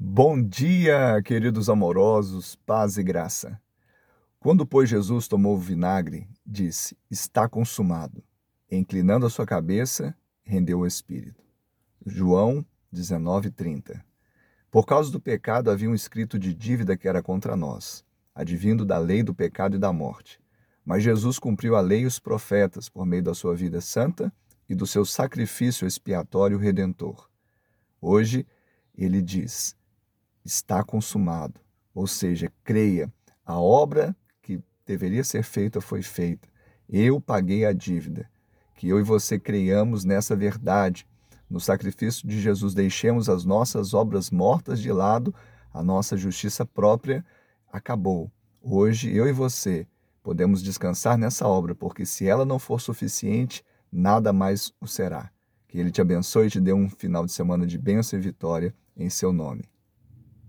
Bom dia, queridos amorosos, paz e graça. Quando, pois, Jesus tomou o vinagre, disse: Está consumado. inclinando a sua cabeça, rendeu o espírito. João 19:30. Por causa do pecado havia um escrito de dívida que era contra nós, advindo da lei do pecado e da morte. Mas Jesus cumpriu a lei e os profetas por meio da sua vida santa e do seu sacrifício expiatório redentor. Hoje, ele diz: está consumado. Ou seja, creia, a obra que deveria ser feita foi feita. Eu paguei a dívida. Que eu e você creiamos nessa verdade. No sacrifício de Jesus, deixemos as nossas obras mortas de lado, a nossa justiça própria acabou. Hoje, eu e você podemos descansar nessa obra, porque se ela não for suficiente, nada mais o será. Que Ele te abençoe e te dê um final de semana de bênção e vitória em seu nome.